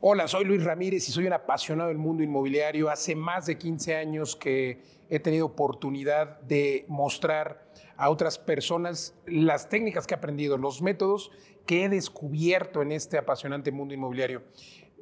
Hola, soy Luis Ramírez y soy un apasionado del mundo inmobiliario. Hace más de 15 años que he tenido oportunidad de mostrar a otras personas las técnicas que he aprendido, los métodos que he descubierto en este apasionante mundo inmobiliario.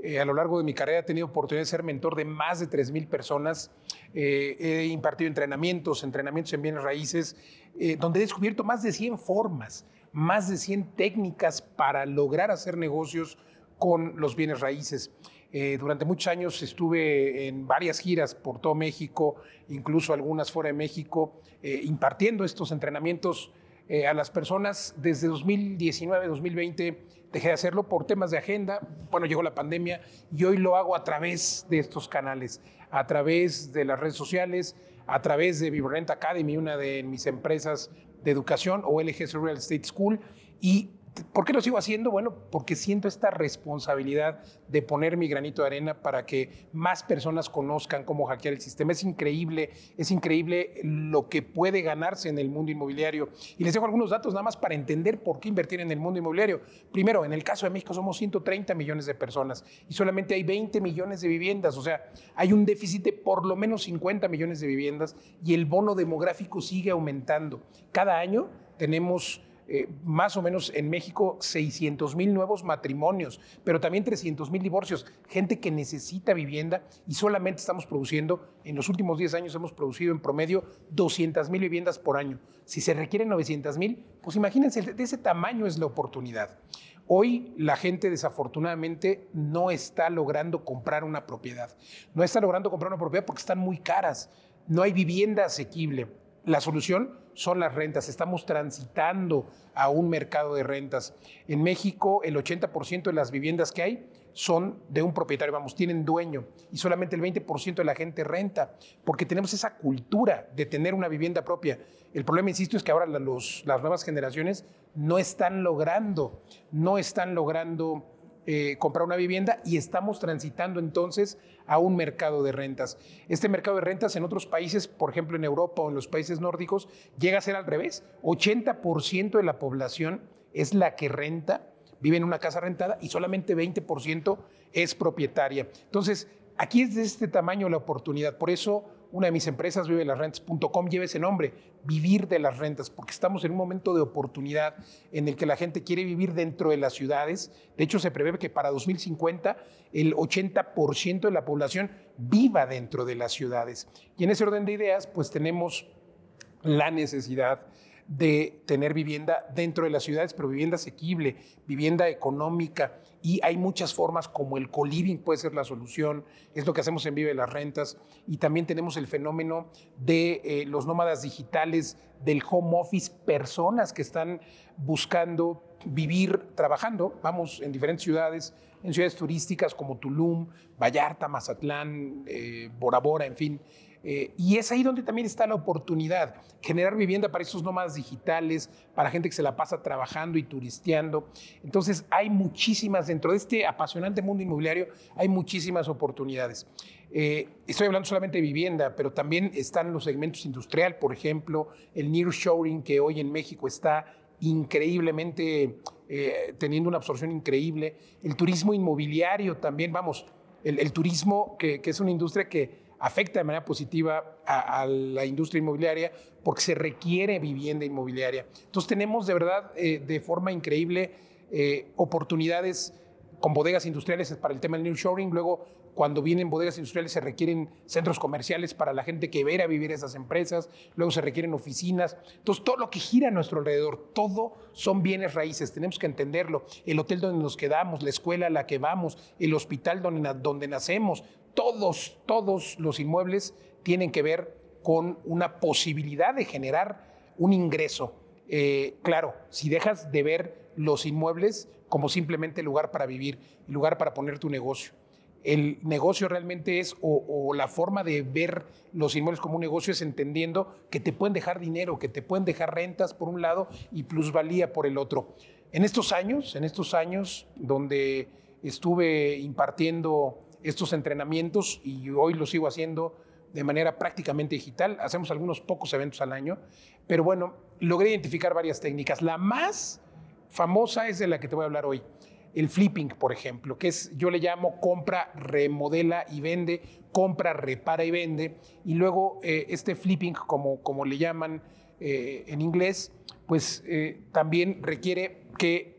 Eh, a lo largo de mi carrera he tenido oportunidad de ser mentor de más de 3.000 personas. Eh, he impartido entrenamientos, entrenamientos en bienes raíces, eh, donde he descubierto más de 100 formas, más de 100 técnicas para lograr hacer negocios con los bienes raíces. Eh, durante muchos años estuve en varias giras por todo México, incluso algunas fuera de México, eh, impartiendo estos entrenamientos eh, a las personas. Desde 2019, 2020 dejé de hacerlo por temas de agenda. Bueno, llegó la pandemia y hoy lo hago a través de estos canales, a través de las redes sociales, a través de Vibrant Academy, una de mis empresas de educación, o LGS Real Estate School, y ¿Por qué lo sigo haciendo? Bueno, porque siento esta responsabilidad de poner mi granito de arena para que más personas conozcan cómo hackear el sistema. Es increíble, es increíble lo que puede ganarse en el mundo inmobiliario. Y les dejo algunos datos nada más para entender por qué invertir en el mundo inmobiliario. Primero, en el caso de México somos 130 millones de personas y solamente hay 20 millones de viviendas. O sea, hay un déficit de por lo menos 50 millones de viviendas y el bono demográfico sigue aumentando. Cada año tenemos eh, más o menos en México 600 mil nuevos matrimonios, pero también 300 mil divorcios, gente que necesita vivienda y solamente estamos produciendo, en los últimos 10 años hemos producido en promedio 200 mil viviendas por año. Si se requieren 900 mil, pues imagínense, de ese tamaño es la oportunidad. Hoy la gente desafortunadamente no está logrando comprar una propiedad. No está logrando comprar una propiedad porque están muy caras. No hay vivienda asequible. La solución son las rentas. Estamos transitando a un mercado de rentas. En México, el 80% de las viviendas que hay son de un propietario, vamos, tienen dueño y solamente el 20% de la gente renta, porque tenemos esa cultura de tener una vivienda propia. El problema, insisto, es que ahora las nuevas generaciones no están logrando, no están logrando eh, comprar una vivienda y estamos transitando entonces a un mercado de rentas. Este mercado de rentas en otros países, por ejemplo en Europa o en los países nórdicos, llega a ser al revés. 80% de la población es la que renta, vive en una casa rentada y solamente 20% es propietaria. Entonces, aquí es de este tamaño la oportunidad. Por eso una de mis empresas, vivelasrentas.com, lleva ese nombre, vivir de las rentas, porque estamos en un momento de oportunidad en el que la gente quiere vivir dentro de las ciudades. De hecho, se prevé que para 2050 el 80% de la población viva dentro de las ciudades. Y en ese orden de ideas, pues tenemos la necesidad de tener vivienda dentro de las ciudades, pero vivienda asequible, vivienda económica. Y hay muchas formas como el co-living puede ser la solución, es lo que hacemos en Vive las Rentas. Y también tenemos el fenómeno de eh, los nómadas digitales, del home office, personas que están buscando vivir trabajando, vamos, en diferentes ciudades, en ciudades turísticas como Tulum, Vallarta, Mazatlán, eh, Bora Bora, en fin. Eh, y es ahí donde también está la oportunidad, generar vivienda para esos nómadas digitales, para gente que se la pasa trabajando y turisteando. Entonces hay muchísimas, dentro de este apasionante mundo inmobiliario, hay muchísimas oportunidades. Eh, estoy hablando solamente de vivienda, pero también están los segmentos industrial, por ejemplo, el nearshoring que hoy en México está increíblemente eh, teniendo una absorción increíble, el turismo inmobiliario también, vamos, el, turismo que, es una industria que afecta de manera positiva a, la industria inmobiliaria porque se requiere vivienda inmobiliaria. Entonces tenemos de verdad eh, de forma increíble eh, oportunidades con bodegas industriales para el tema del nearshoring, luego cuando vienen bodegas industriales se requieren centros comerciales para la gente que va a vivir esas empresas, luego se requieren oficinas. Entonces, todo lo que gira a nuestro alrededor, todo son bienes raíces, tenemos que entenderlo. El hotel donde nos quedamos, la escuela a la que vamos, el hospital donde, donde nacemos, todos, todos los inmuebles tienen que ver con una posibilidad de generar un ingreso. Eh, claro, si dejas de ver los inmuebles como simplemente lugar para vivir, lugar para poner tu negocio el negocio realmente es, o, la forma de ver los inmuebles como un negocio es entendiendo que te pueden dejar dinero, que te pueden dejar rentas por un lado y plusvalía por el otro. En estos años, en estos años donde estuve impartiendo estos entrenamientos y hoy lo sigo haciendo de manera prácticamente digital, hacemos algunos pocos eventos al año, pero bueno, logré identificar varias técnicas. La más famosa es de la que te voy a hablar hoy el flipping, por ejemplo, que es, yo le llamo compra, remodela y vende, compra, repara y vende. Y luego eh, este flipping, como, como le llaman eh, en inglés, pues eh, también requiere que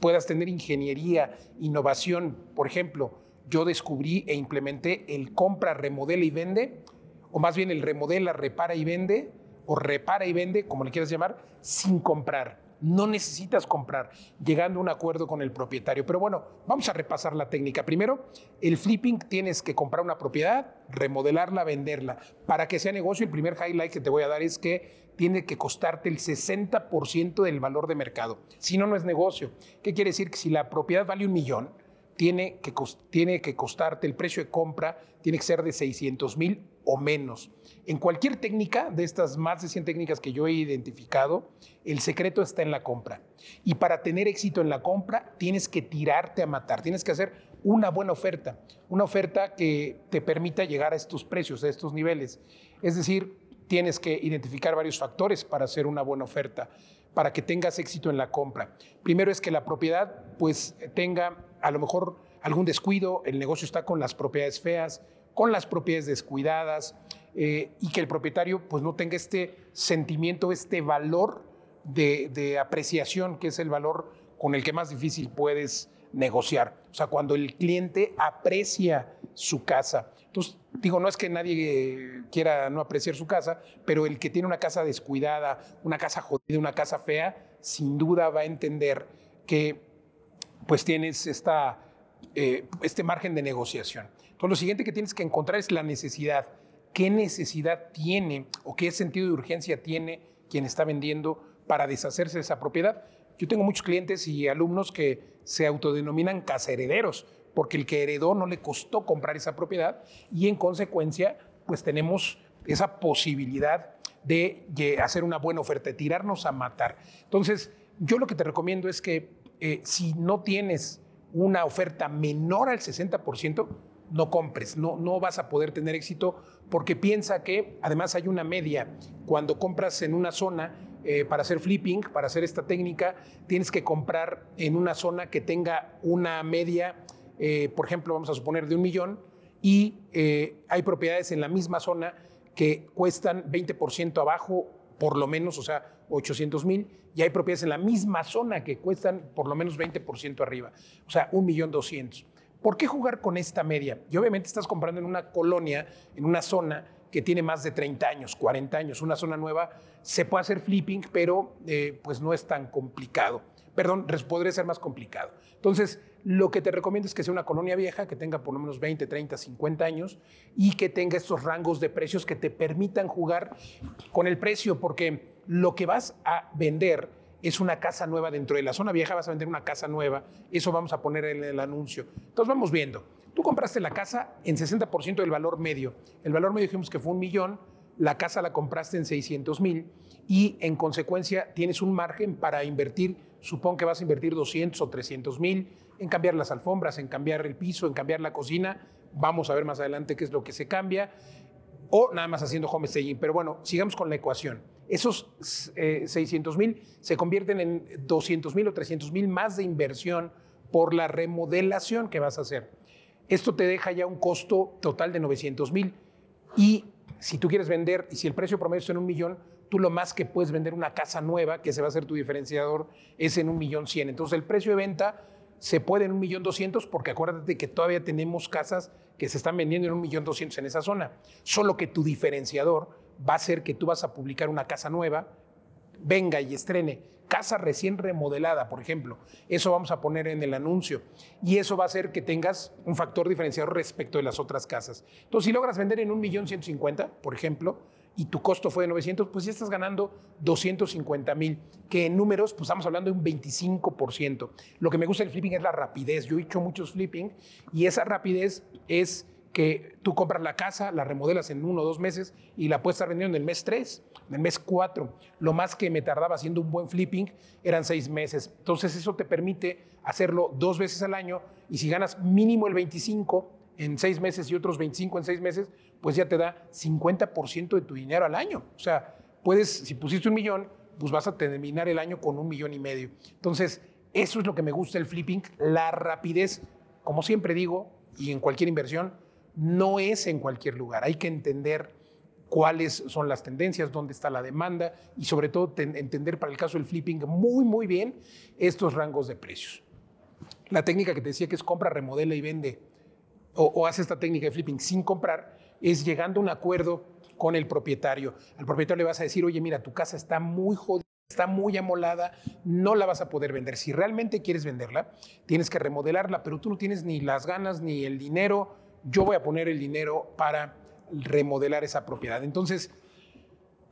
puedas tener ingeniería, innovación. Por ejemplo, yo descubrí e implementé el compra, remodela y vende, o más bien el remodela, repara y vende, o repara y vende, como le quieras llamar, sin comprar. No necesitas comprar, llegando a un acuerdo con el propietario. Pero bueno, vamos a repasar la técnica. Primero, el flipping tienes que comprar una propiedad, remodelarla, venderla. Para que sea negocio, el primer highlight que te voy a dar es que tiene que costarte el 60% del valor de mercado. Si no, no es negocio. ¿Qué quiere decir? Que si la propiedad vale un millón, tiene que, tiene que costarte, el precio de compra tiene que ser de 600 mil o menos. En cualquier técnica de estas más de 100 técnicas que yo he identificado, el secreto está en la compra. Y para tener éxito en la compra, tienes que tirarte a matar, tienes que hacer una buena oferta, una oferta que te permita llegar a estos precios, a estos niveles. Es decir, tienes que identificar varios factores para hacer una buena oferta, para que tengas éxito en la compra. Primero es que la propiedad pues tenga a lo mejor algún descuido, el negocio está con las propiedades feas, con las propiedades descuidadas eh, y que el propietario pues no tenga este sentimiento, este valor de, apreciación, que es el valor con el que más difícil puedes negociar. O sea, cuando el cliente aprecia su casa. Entonces, digo, no es que nadie quiera no apreciar su casa, pero el que tiene una casa descuidada, una casa jodida, una casa fea, sin duda va a entender que pues tienes esta, eh, este margen de negociación. Entonces, lo siguiente que tienes que encontrar es la necesidad. ¿Qué necesidad tiene o qué sentido de urgencia tiene quien está vendiendo para deshacerse de esa propiedad? Yo tengo muchos clientes y alumnos que se autodenominan casa herederos, porque el que heredó no le costó comprar esa propiedad y en consecuencia, pues tenemos esa posibilidad de hacer una buena oferta, de tirarnos a matar. Entonces, yo lo que te recomiendo es que eh, si no tienes una oferta menor al 60%, no compres, no, no vas a poder tener éxito porque piensa que además hay una media. Cuando compras en una zona eh, para hacer flipping, para hacer esta técnica, tienes que comprar en una zona que tenga una media, eh, por ejemplo, vamos a suponer de un millón, y hay propiedades en la misma zona que cuestan 20% abajo por lo menos, o sea, 800 mil, y hay propiedades en la misma zona que cuestan por lo menos 20% arriba, o sea, 1.200.000. ¿Por qué jugar con esta media? Y obviamente estás comprando en una colonia, en una zona que tiene más de 30 años, 40 años, una zona nueva, se puede hacer flipping, pero eh, pues no es tan complicado. Perdón, podría ser más complicado. Entonces, lo que te recomiendo es que sea una colonia vieja, que tenga por lo menos 20, 30, 50 años y que tenga estos rangos de precios que te permitan jugar con el precio, porque lo que vas a vender es una casa nueva dentro de la zona vieja, vas a vender una casa nueva, eso vamos a poner en el anuncio. Entonces vamos viendo. Tú compraste la casa en 60% del valor medio. El valor medio dijimos que fue un millón, la casa la compraste en 600 mil y en consecuencia tienes un margen para invertir, supón que vas a invertir 200 o 300 mil en cambiar las alfombras, en cambiar el piso, en cambiar la cocina. Vamos a ver más adelante qué es lo que se cambia. O nada más haciendo home staging. Pero bueno, sigamos con la ecuación. Esos 600 eh, mil se convierten en 200 mil o 300 mil más de inversión por la remodelación que vas a hacer. Esto te deja ya un costo total de 900 mil. Y si tú quieres vender, y si el precio promedio es en un millón, tú lo más que puedes vender una casa nueva, que se va a ser tu diferenciador, es en un millón cien. Entonces el precio de venta se puede en un millón doscientos porque acuérdate que todavía tenemos casas que se están vendiendo en un millón doscientos en esa zona. Solo que tu diferenciador va a ser que tú vas a publicar una casa nueva, venga y estrene casa recién remodelada, por ejemplo. Eso vamos a poner en el anuncio. Y eso va a hacer que tengas un factor diferenciador respecto de las otras casas. Entonces, si logras vender en un millón ciento cincuenta, por ejemplo, y tu costo fue de 900, pues ya estás ganando 250 mil, que en números, pues estamos hablando de un 25%. Lo que me gusta del flipping es la rapidez. Yo he hecho muchos flipping y esa rapidez es que tú compras la casa, la remodelas en uno o dos meses y la puedes estar vendiendo en el mes tres, en el mes cuatro. Lo más que me tardaba haciendo un buen flipping eran seis meses. Entonces eso te permite hacerlo dos veces al año y si ganas mínimo el 25 en seis meses y otros 25 en seis meses, pues ya te da 50% de tu dinero al año. O sea, puedes, si pusiste un millón, pues vas a terminar el año con un millón y medio. Entonces, Eso es lo que me gusta del flipping, la rapidez. Como siempre digo, y en cualquier inversión, no es en cualquier lugar. Hay que entender cuáles son las tendencias, dónde está la demanda y sobre todo entender para el caso del flipping muy, muy bien estos rangos de precios. La técnica que te decía que es compra, remodela y vende o, hace esta técnica de flipping sin comprar es llegando a un acuerdo con el propietario. Al propietario le vas a decir, oye, mira, tu casa está muy jodida está muy amolada, no la vas a poder vender. Si realmente quieres venderla, tienes que remodelarla, pero tú no tienes ni las ganas ni el dinero. Yo voy a poner el dinero para remodelar esa propiedad. Entonces,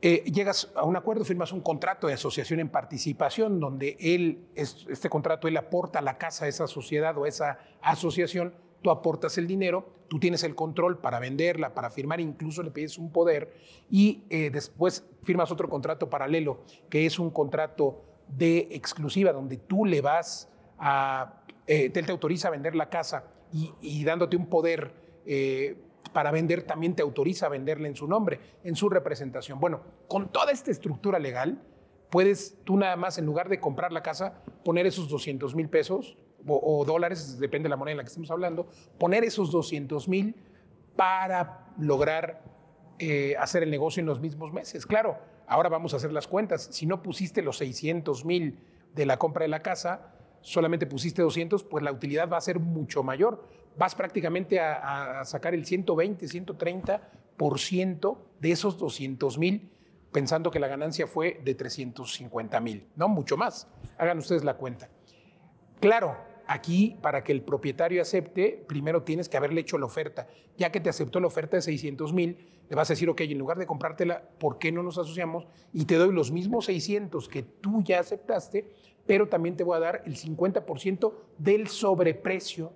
eh, llegas a un acuerdo, firmas un contrato de asociación en participación, donde él, este contrato, él aporta la casa a esa sociedad o a esa asociación, tú aportas el dinero, tú tienes el control para venderla, para firmar, incluso le pides un poder y eh, después firmas otro contrato paralelo, que es un contrato de exclusiva, donde tú le vas a, eh, él te autoriza a vender la casa y, dándote un poder para vender también te autoriza a venderle en su nombre, en su representación. Bueno, con toda esta estructura legal, puedes tú nada más, en lugar de comprar la casa, poner esos 200 mil pesos o, dólares, depende de la moneda en la que estemos hablando, poner esos 200 mil para lograr eh, hacer el negocio en los mismos meses. Claro, ahora vamos a hacer las cuentas. Si no pusiste los 600 mil de la compra de la casa, solamente pusiste 200, pues la utilidad va a ser mucho mayor vas prácticamente a, sacar el 120, 130% de esos 200 mil, pensando que la ganancia fue de 350 mil, no mucho más. Hagan ustedes la cuenta. Claro, aquí para que el propietario acepte, primero tienes que haberle hecho la oferta. Ya que te aceptó la oferta de 600 mil, le vas a decir, ok, en lugar de comprártela, ¿por qué no nos asociamos? Y te doy los mismos 600 que tú ya aceptaste, pero también te voy a dar el 50% del sobreprecio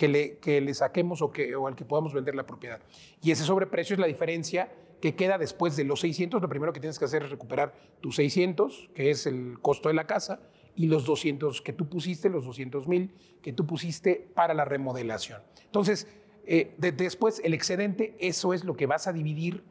que le, que le saquemos o, que, o al que podamos vender la propiedad. Y ese sobreprecio es la diferencia que queda después de los 600. Lo primero que tienes que hacer es recuperar tus 600, que es el costo de la casa, y los 200 que tú pusiste, los 200 mil que tú pusiste para la remodelación. Entonces, eh, después el excedente, eso es lo que vas a dividir,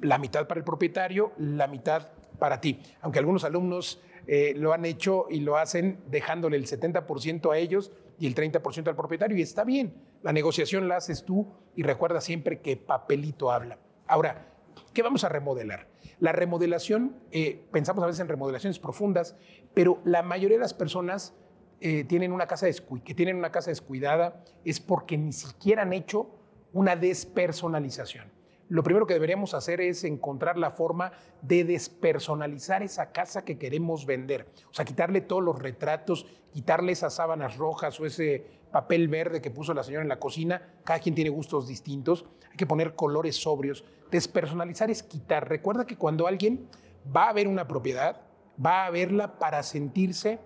la mitad para el propietario, la mitad para ti. Aunque algunos alumnos eh, lo han hecho y lo hacen dejándole el 70% a ellos y el 30% al propietario, y está bien. La negociación la haces tú y recuerda siempre que papelito habla. Ahora, ¿qué vamos a remodelar? La remodelación, eh, pensamos a veces en remodelaciones profundas, pero la mayoría de las personas eh, tienen una casa que tienen una casa descuidada es porque ni siquiera han hecho una despersonalización lo primero que deberíamos hacer es encontrar la forma de despersonalizar esa casa que queremos vender. O sea, quitarle todos los retratos, quitarle esas sábanas rojas o ese papel verde que puso la señora en la cocina. Cada quien tiene gustos distintos. Hay que poner colores sobrios. Despersonalizar es quitar. Recuerda que cuando alguien va a ver una propiedad, va a verla para sentirse,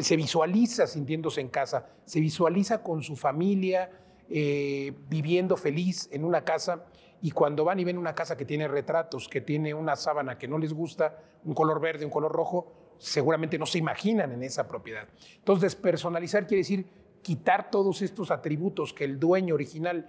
se visualiza sintiéndose en casa, se visualiza con su familia, eh, viviendo feliz en una casa y cuando van y ven una casa que tiene retratos, que tiene una sábana que no les gusta, un color verde, un color rojo, seguramente no se imaginan en esa propiedad. Entonces, despersonalizar quiere decir quitar todos estos atributos que el dueño original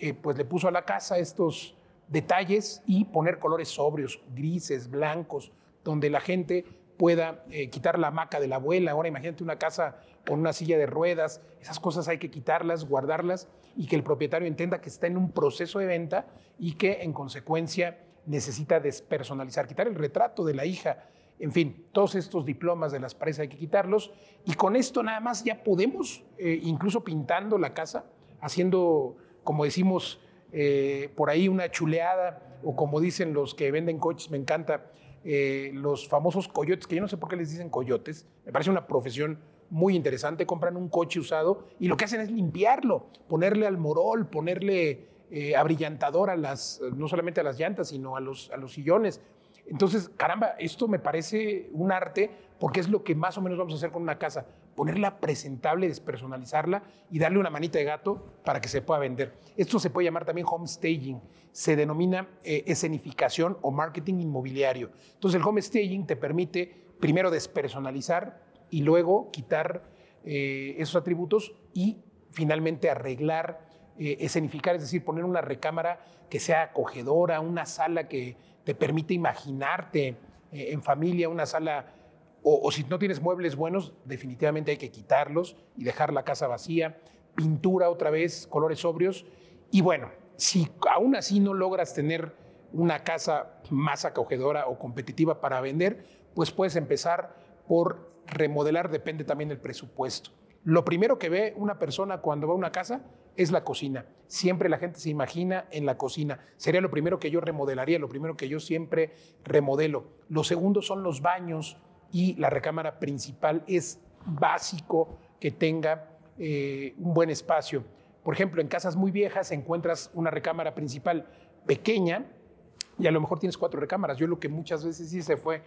eh, pues le puso a la casa, estos detalles, y poner colores sobrios, grises, blancos, donde la gente pueda eh, quitar la hamaca de la abuela. Ahora imagínate una casa con una silla de ruedas, esas cosas hay que quitarlas, guardarlas y que el propietario entienda que está en un proceso de venta y que en consecuencia necesita despersonalizar, quitar el retrato de la hija, en fin, todos estos diplomas de las paredes hay que quitarlos. Y con esto nada más ya podemos, eh, incluso pintando la casa, haciendo, como decimos eh, por ahí, una chuleada o como dicen los que venden coches, me encanta, eh, los famosos coyotes, que yo no sé por qué les dicen coyotes, me parece una profesión muy interesante, compran un coche usado y lo que hacen es limpiarlo, ponerle al morol, ponerle eh, abrillantador a las, no solamente a las llantas, sino a los, a los sillones. Entonces, caramba, esto me parece un arte porque es lo que más o menos vamos a hacer con una casa, ponerla presentable, despersonalizarla y darle una manita de gato para que se pueda vender. Esto se puede llamar también home staging, se denomina eh, escenificación o marketing inmobiliario. Entonces, el home staging te permite primero despersonalizar, y luego quitar eh, esos atributos y finalmente arreglar, eh, escenificar, es decir, poner una recámara que sea acogedora, una sala que te permite imaginarte eh, en familia, una sala o, si no tienes muebles buenos, definitivamente hay que quitarlos y dejar la casa vacía, pintura otra vez, colores sobrios. Y bueno, si aún así no logras tener una casa más acogedora o competitiva para vender, pues puedes empezar por remodelar, depende también del presupuesto. Lo primero que ve una persona cuando va a una casa es la cocina. Siempre la gente se imagina en la cocina. Sería lo primero que yo remodelaría, lo primero que yo siempre remodelo. Lo segundo son los baños y la recámara principal. Es básico que tenga eh, un buen espacio. Por ejemplo, en casas muy viejas encuentras una recámara principal pequeña y a lo mejor tienes cuatro recámaras. Yo lo que muchas veces hice fue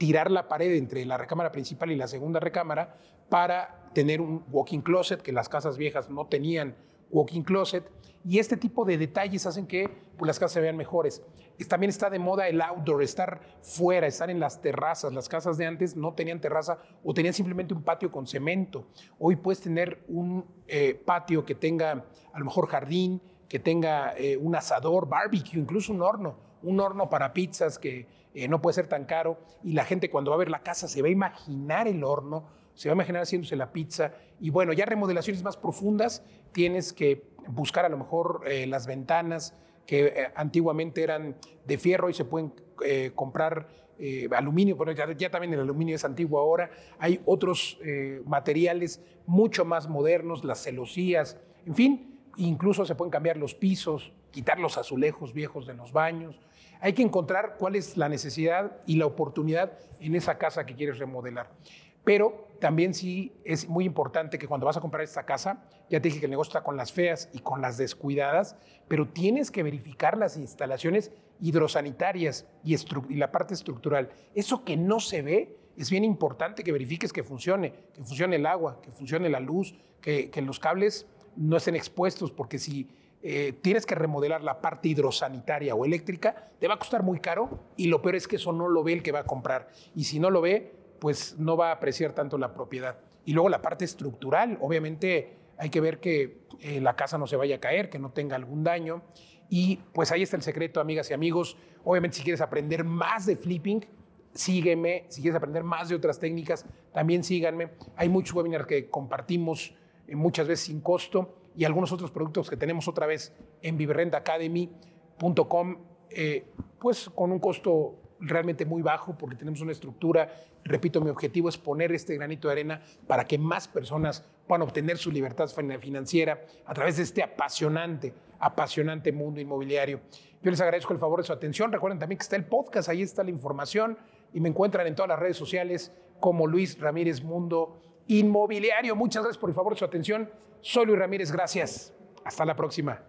tirar la pared entre la recámara principal y la segunda recámara para tener un walking closet, que las casas viejas no tenían walking closet. Y este tipo de detalles hacen que pues, las casas se vean mejores. También está de moda el outdoor, estar fuera, estar en las terrazas. Las casas de antes no tenían terraza o tenían simplemente un patio con cemento. Hoy puedes tener un eh, patio que tenga a lo mejor jardín, que tenga eh, un asador, barbecue, incluso un horno, un horno para pizzas que eh, no puede ser tan caro. Y la gente cuando va a ver la casa se va a imaginar el horno, se va a imaginar haciéndose la pizza. Y bueno, ya remodelaciones más profundas, tienes que buscar a lo mejor las ventanas, que eh, antiguamente eran de fierro y se pueden eh, comprar eh, aluminio, pero ya, también el aluminio es antiguo ahora. Hay otros materiales mucho más modernos, las celosías, en fin, incluso se pueden cambiar los pisos, quitar los azulejos viejos de los baños. Hay que encontrar cuál es la necesidad y la oportunidad en esa casa que quieres remodelar. Pero también sí es muy importante que cuando vas a comprar esta casa, ya te dije que el negocio está con las feas y con las descuidadas, pero tienes que verificar las instalaciones hidrosanitarias y, la parte estructural. Eso que no se ve, es bien importante que verifiques que funcione, que funcione el agua, que funcione la luz, que, los cables no estén expuestos, porque si eh, tienes que remodelar la parte hidrosanitaria o eléctrica, te va a costar muy caro y lo peor es que eso no lo ve el que va a comprar. Y si no lo ve, pues no va a apreciar tanto la propiedad. Y luego la parte estructural, obviamente hay que ver que eh, la casa no se vaya a caer, que no tenga algún daño. Y pues ahí está el secreto, amigas y amigos. Obviamente si quieres aprender más de flipping, sígueme. Si quieres aprender más de otras técnicas, también síganme. Hay muchos webinars que compartimos eh, muchas veces sin costo y algunos otros productos que tenemos otra vez en viverrentacademy.com, eh, pues con un costo realmente muy bajo porque tenemos una estructura. Repito, mi objetivo es poner este granito de arena para que más personas puedan obtener su libertad financiera a través de este apasionante, apasionante mundo inmobiliario. Yo les agradezco el favor de su atención. Recuerden también que está el podcast, ahí está la información y me encuentran en todas las redes sociales como Luis Ramírez Mundo Inmobiliario. Muchas gracias por el favor de su atención. Soy Luis Ramírez, gracias. Hasta la próxima.